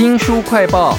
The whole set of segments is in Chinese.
新书快报：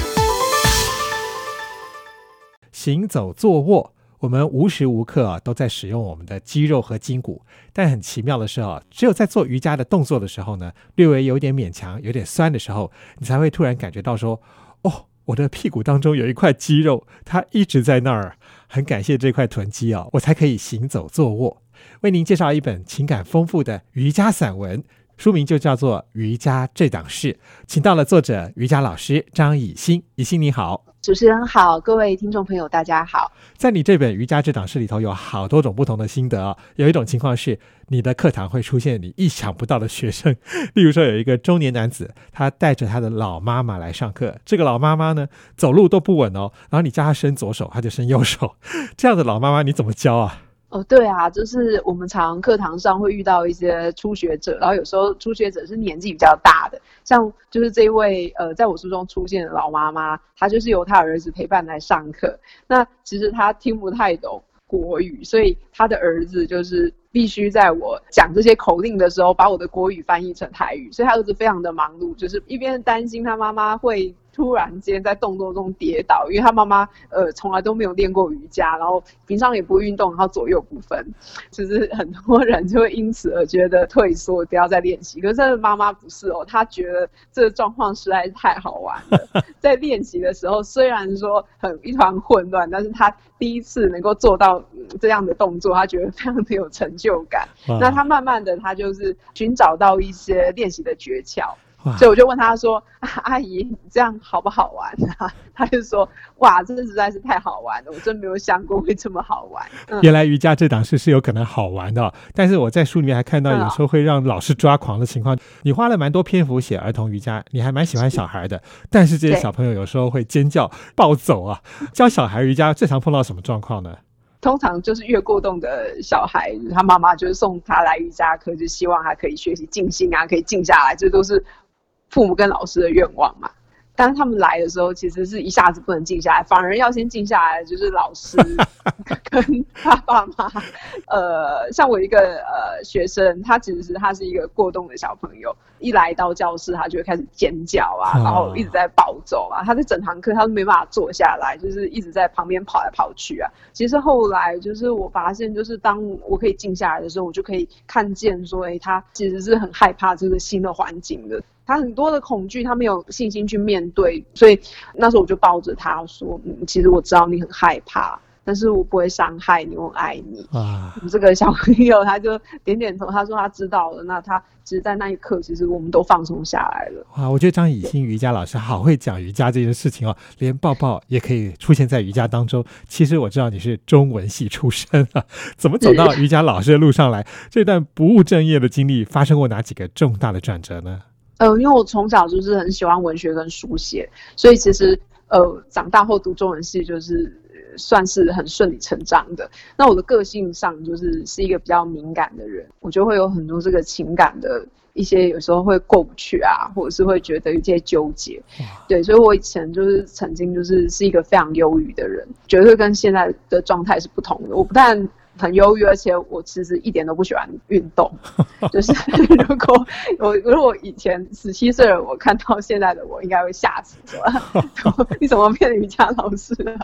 行走、坐卧，我们无时无刻啊都在使用我们的肌肉和筋骨。但很奇妙的是啊，只有在做瑜伽的动作的时候呢，略微有点勉强、有点酸的时候，你才会突然感觉到说：“哦，我的屁股当中有一块肌肉，它一直在那儿。”很感谢这块臀肌啊，我才可以行走、坐卧。为您介绍一本情感丰富的瑜伽散文。书名就叫做《瑜伽这档事》，请到了作者瑜伽老师张以欣。以欣你好，主持人好，各位听众朋友大家好。在你这本《瑜伽这档事》里头，有好多种不同的心得啊。有一种情况是，你的课堂会出现你意想不到的学生，例如说有一个中年男子，他带着他的老妈妈来上课。这个老妈妈呢，走路都不稳哦，然后你叫他伸左手，他就伸右手。这样的老妈妈你怎么教啊？哦，对啊，就是我们常课堂上会遇到一些初学者，然后有时候初学者是年纪比较大的，像就是这位呃，在我书中出现的老妈妈，她就是由她儿子陪伴来上课。那其实她听不太懂国语，所以她的儿子就是必须在我讲这些口令的时候，把我的国语翻译成台语，所以他儿子非常的忙碌，就是一边担心他妈妈会。突然间在动作中跌倒，因为他妈妈呃从来都没有练过瑜伽，然后平常也不运动，然后左右不分，就是很多人就会因此而觉得退缩，不要再练习。可是这妈妈不是哦，她觉得这个状况实在是太好玩了。在练习的时候，虽然说很一团混乱，但是她第一次能够做到这样的动作，她觉得非常的有成就感。那她慢慢的，她就是寻找到一些练习的诀窍。所以我就问他说：“阿姨，你这样好不好玩啊？”他就说：“哇，真的实在是太好玩了，我真没有想过会这么好玩。”原来瑜伽这档事是有可能好玩的，但是我在书里面还看到有时候会让老师抓狂的情况。你花了蛮多篇幅写儿童瑜伽，你还蛮喜欢小孩的，但是这些小朋友有时候会尖叫、暴走啊。教小孩瑜伽最常碰到什么状况呢？通常就是越过动的小孩，他妈妈就是送他来瑜伽课，就希望他可以学习静心啊，可以静下来，这都是。父母跟老师的愿望嘛，但是他们来的时候，其实是一下子不能静下来，反而要先静下来，就是老师 跟他爸妈。呃，像我一个呃学生，他其实是他是一个过动的小朋友，一来到教室，他就会开始尖叫啊，然后一直在暴走啊，他在整堂课他都没办法坐下来，就是一直在旁边跑来跑去啊。其实后来就是我发现，就是当我可以静下来的时候，我就可以看见说，哎，他其实是很害怕这个新的环境的。他很多的恐惧，他没有信心去面对，所以那时候我就抱着他说：“嗯，其实我知道你很害怕，但是我不会伤害你，我爱你。”啊，这个小朋友他就点点头，他说他知道了。那他其实，在那一刻，其实我们都放松下来了。哇，我觉得张以欣瑜伽老师好会讲瑜伽这件事情哦，连抱抱也可以出现在瑜伽当中。其实我知道你是中文系出身啊，怎么走到瑜伽老师的路上来？这段不务正业的经历发生过哪几个重大的转折呢？呃，因为我从小就是很喜欢文学跟书写，所以其实呃长大后读中文系就是算是很顺理成章的。那我的个性上就是是一个比较敏感的人，我就会有很多这个情感的一些有时候会过不去啊，或者是会觉得有些纠结。对，所以我以前就是曾经就是是一个非常忧郁的人，绝对跟现在的状态是不同的。我不但很忧郁，而且我其实一点都不喜欢运动。就是如果我如果以前十七岁的我看到现在的我，应该会吓死说你怎么变瑜伽老师了？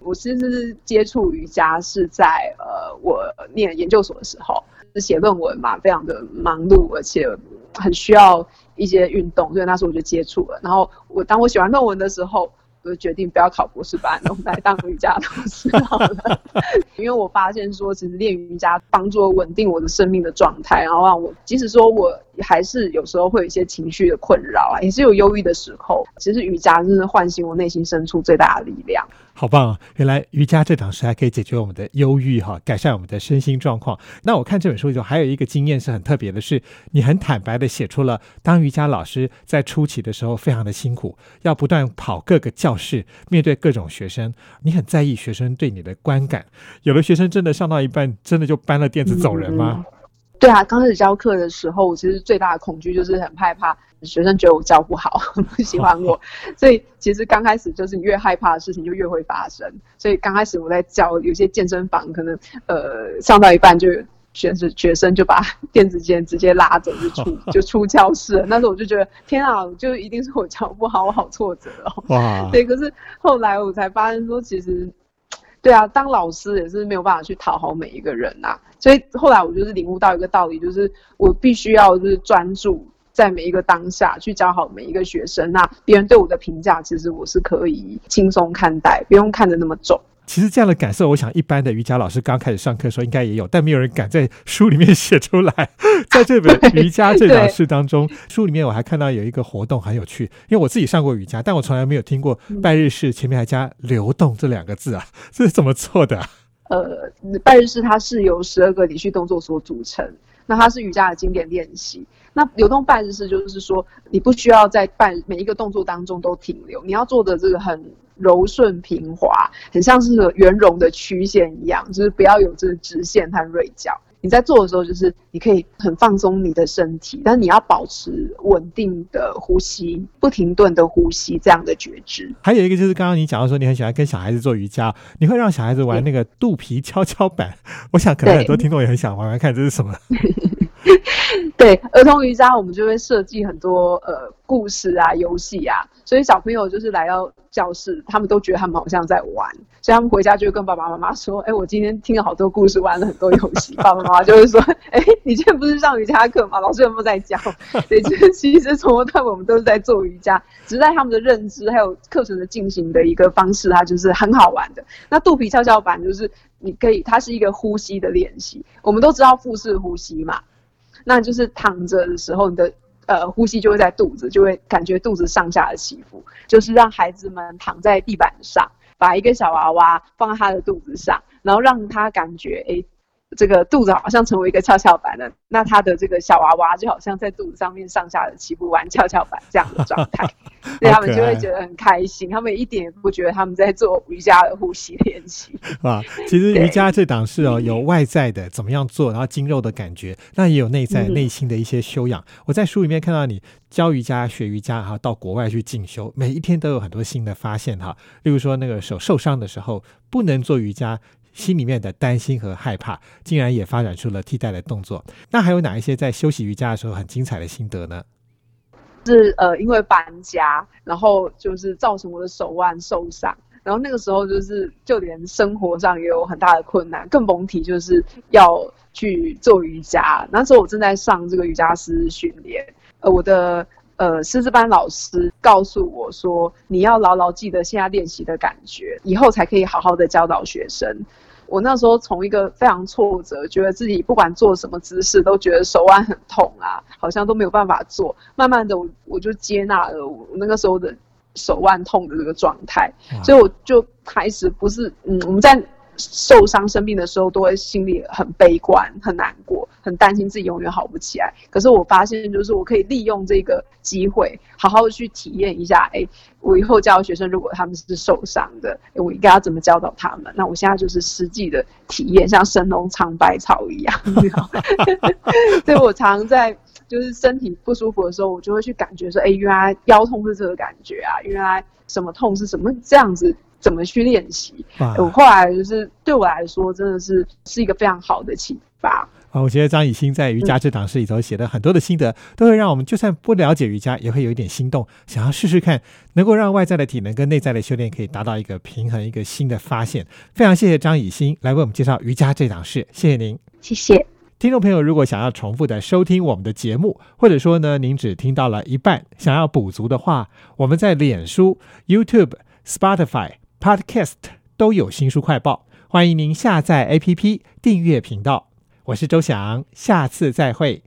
我其实接触瑜伽是在呃我念研究所的时候，是写论文嘛，非常的忙碌，而且很需要一些运动，所以那时候我就接触了。然后我当我写完论文的时候。就决定不要考博士班，我们来当瑜伽老师好了。因为我发现说，其实练瑜伽帮助稳定我的生命的状态，然后让我即使说我还是有时候会有一些情绪的困扰啊，也是有忧郁的时候。其实瑜伽真的唤醒我内心深处最大的力量。好棒啊！原来瑜伽这档事还可以解决我们的忧郁哈，改善我们的身心状况。那我看这本书就还有一个经验是很特别的，是你很坦白的写出了当瑜伽老师在初期的时候非常的辛苦，要不断跑各个教室，面对各种学生，你很在意学生对你的观感。有的学生真的上到一半，真的就搬了垫子走人吗？对啊，刚开始教课的时候，我其实最大的恐惧就是很害怕学生觉得我教不好，不喜欢我。所以其实刚开始就是你越害怕的事情就越会发生。所以刚开始我在教有些健身房，可能呃上到一半就学生学生就把电子键直接拉走，就出 就出教室了。那时候我就觉得天啊，就一定是我教不好，我好挫折哦。哇，对，可是后来我才发现说，其实对啊，当老师也是没有办法去讨好每一个人呐。所以后来我就是领悟到一个道理，就是我必须要就是专注在每一个当下去教好每一个学生。那别人对我的评价，其实我是可以轻松看待，不用看得那么重。其实这样的感受，我想一般的瑜伽老师刚开始上课的时候应该也有，但没有人敢在书里面写出来。在这本瑜伽这档事当中，书里面我还看到有一个活动很有趣，因为我自己上过瑜伽，但我从来没有听过拜日式前面还加“流动”这两个字啊，这是怎么做的？呃，拜日式它是由十二个连续动作所组成，那它是瑜伽的经典练习。那流动拜日式就是说，你不需要在办每一个动作当中都停留，你要做的这个很。柔顺平滑，很像是圆融的曲线一样，就是不要有这个直线和锐角。你在做的时候，就是你可以很放松你的身体，但你要保持稳定的呼吸，不停顿的呼吸，这样的觉知。还有一个就是刚刚你讲到说，你很喜欢跟小孩子做瑜伽，你会让小孩子玩那个肚皮跷跷板。我想可能很多听众也很想玩玩看，这是什么？对儿童瑜伽，我们就会设计很多呃故事啊、游戏啊，所以小朋友就是来到教室，他们都觉得他们好像在玩，所以他们回家就会跟爸爸妈妈说：“哎，我今天听了好多故事，玩了很多游戏。”爸爸妈妈就会说：“哎，你今天不是上瑜伽课吗？老师有没有在教？”对，其实从头到尾我们都是在做瑜伽，只是在他们的认知还有课程的进行的一个方式，它就是很好玩的。那肚皮跷跷板就是你可以，它是一个呼吸的练习。我们都知道腹式呼吸嘛。那就是躺着的时候，你的呃呼吸就会在肚子，就会感觉肚子上下的起伏。就是让孩子们躺在地板上，把一个小娃娃放在他的肚子上，然后让他感觉哎。这个肚子好像成为一个跷跷板了，那他的这个小娃娃就好像在肚子上面上下的起步玩跷跷板这样的状态，所以他们就会觉得很开心。他们一点也不觉得他们在做瑜伽的呼吸练习。啊，其实瑜伽这档事哦，有外在的怎么样做，然后筋肉的感觉，那也有内在内心的一些修养。我在书里面看到你教瑜伽、学瑜伽，哈，到国外去进修，每一天都有很多新的发现哈。例如说，那个手受伤的时候不能做瑜伽。心里面的担心和害怕，竟然也发展出了替代的动作。那还有哪一些在休息瑜伽的时候很精彩的心得呢？是呃，因为搬家，然后就是造成我的手腕受伤，然后那个时候就是就连生活上也有很大的困难，更甭提就是要去做瑜伽。那时候我正在上这个瑜伽师训练，呃，我的。呃，师资班老师告诉我说：“你要牢牢记得现在练习的感觉，以后才可以好好的教导学生。”我那时候从一个非常挫折，觉得自己不管做什么姿势都觉得手腕很痛啊，好像都没有办法做。慢慢的，我我就接纳了我那个时候的手腕痛的这个状态，所以我就开始不是嗯，我们在。受伤生病的时候，都会心里很悲观、很难过、很担心自己永远好不起来。可是我发现，就是我可以利用这个机会，好好去体验一下。哎，我以后教学生，如果他们是受伤的，我应该要怎么教导他们？那我现在就是实际的体验，像神农尝百草一样。所以我常在就是身体不舒服的时候，我就会去感觉说，哎，原来腰痛是这个感觉啊，原来什么痛是什么这样子。怎么去练习？我后来就是对我来说，真的是是一个非常好的启发。啊，我觉得张以欣在瑜伽这档事里头写的很多的心得，都会让我们就算不了解瑜伽，也会有一点心动，想要试试看，能够让外在的体能跟内在的修炼可以达到一个平衡，一个新的发现。非常谢谢张以欣来为我们介绍瑜伽这档事，谢谢您，谢谢听众朋友。如果想要重复的收听我们的节目，或者说呢，您只听到了一半，想要补足的话，我们在脸书、YouTube、Spotify。Podcast 都有新书快报，欢迎您下载 APP 订阅频道。我是周翔，下次再会。